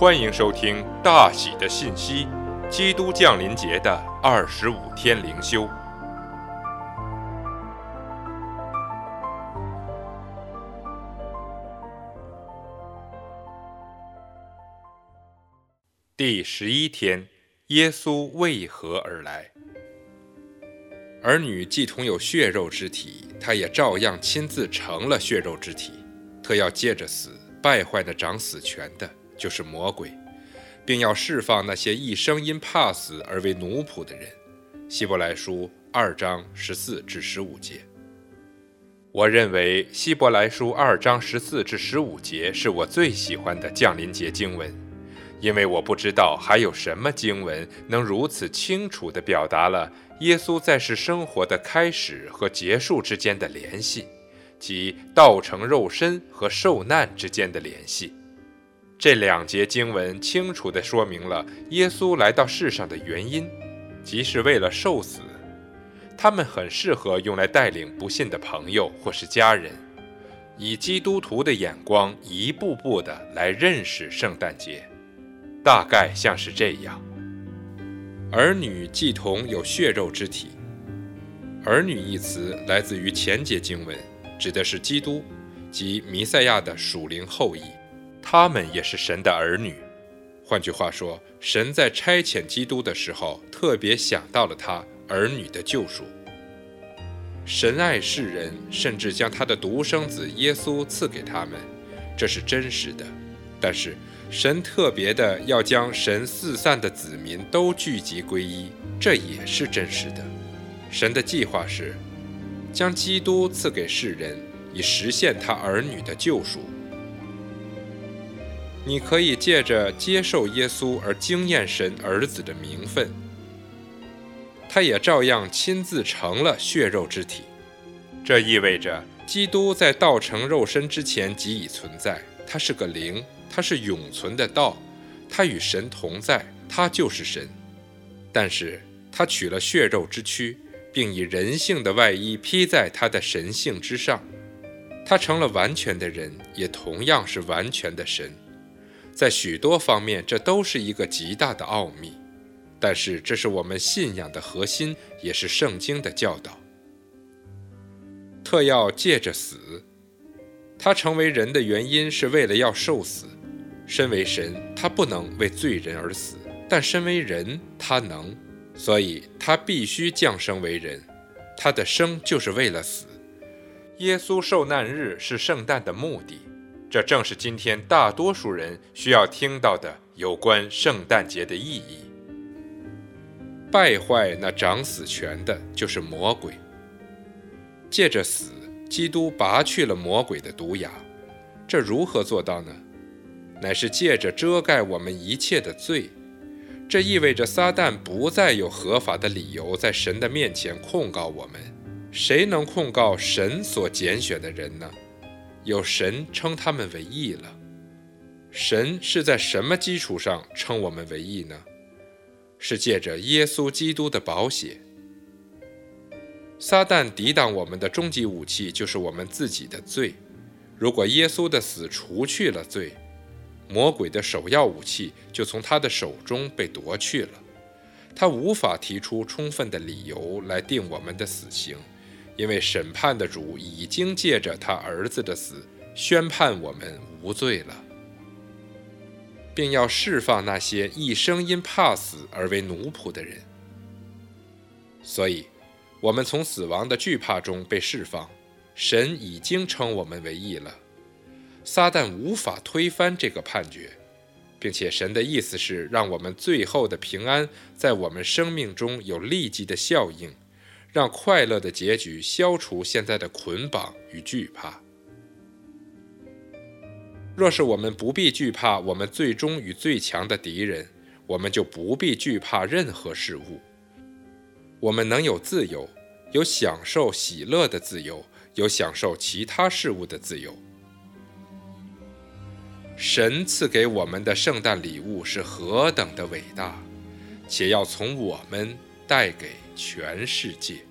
欢迎收听大喜的信息——基督降临节的二十五天灵修，第十一天：耶稣为何而来？儿女既同有血肉之体，他也照样亲自成了血肉之体，特要借着死败坏那掌死权的。就是魔鬼，并要释放那些一生因怕死而为奴仆的人。希伯来书二章十四至十五节。我认为希伯来书二章十四至十五节是我最喜欢的降临节经文，因为我不知道还有什么经文能如此清楚地表达了耶稣在世生活的开始和结束之间的联系，即道成肉身和受难之间的联系。这两节经文清楚地说明了耶稣来到世上的原因，即是为了受死。他们很适合用来带领不信的朋友或是家人，以基督徒的眼光一步步地来认识圣诞节。大概像是这样：儿女既同有血肉之体。儿女一词来自于前节经文，指的是基督及弥赛亚的属灵后裔。他们也是神的儿女。换句话说，神在差遣基督的时候，特别想到了他儿女的救赎。神爱世人，甚至将他的独生子耶稣赐给他们，这是真实的。但是，神特别的要将神四散的子民都聚集归一，这也是真实的。神的计划是将基督赐给世人，以实现他儿女的救赎。你可以借着接受耶稣而惊艳神儿子的名分，他也照样亲自成了血肉之体。这意味着基督在道成肉身之前即已存在，他是个灵，他是永存的道，他与神同在，他就是神。但是他取了血肉之躯，并以人性的外衣披在他的神性之上，他成了完全的人，也同样是完全的神。在许多方面，这都是一个极大的奥秘，但是这是我们信仰的核心，也是圣经的教导。特要借着死，他成为人的原因是为了要受死。身为神，他不能为罪人而死，但身为人，他能，所以他必须降生为人。他的生就是为了死。耶稣受难日是圣诞的目的。这正是今天大多数人需要听到的有关圣诞节的意义。败坏那掌死权的，就是魔鬼。借着死，基督拔去了魔鬼的毒牙。这如何做到呢？乃是借着遮盖我们一切的罪。这意味着撒旦不再有合法的理由在神的面前控告我们。谁能控告神所拣选的人呢？有神称他们为义了，神是在什么基础上称我们为义呢？是借着耶稣基督的宝血。撒旦抵挡我们的终极武器就是我们自己的罪。如果耶稣的死除去了罪，魔鬼的首要武器就从他的手中被夺去了，他无法提出充分的理由来定我们的死刑。因为审判的主已经借着他儿子的死宣判我们无罪了，并要释放那些一生因怕死而为奴仆的人。所以，我们从死亡的惧怕中被释放，神已经称我们为义了。撒旦无法推翻这个判决，并且神的意思是让我们最后的平安在我们生命中有立即的效应。让快乐的结局消除现在的捆绑与惧怕。若是我们不必惧怕我们最终与最强的敌人，我们就不必惧怕任何事物。我们能有自由，有享受喜乐的自由，有享受其他事物的自由。神赐给我们的圣诞礼物是何等的伟大，且要从我们。带给全世界。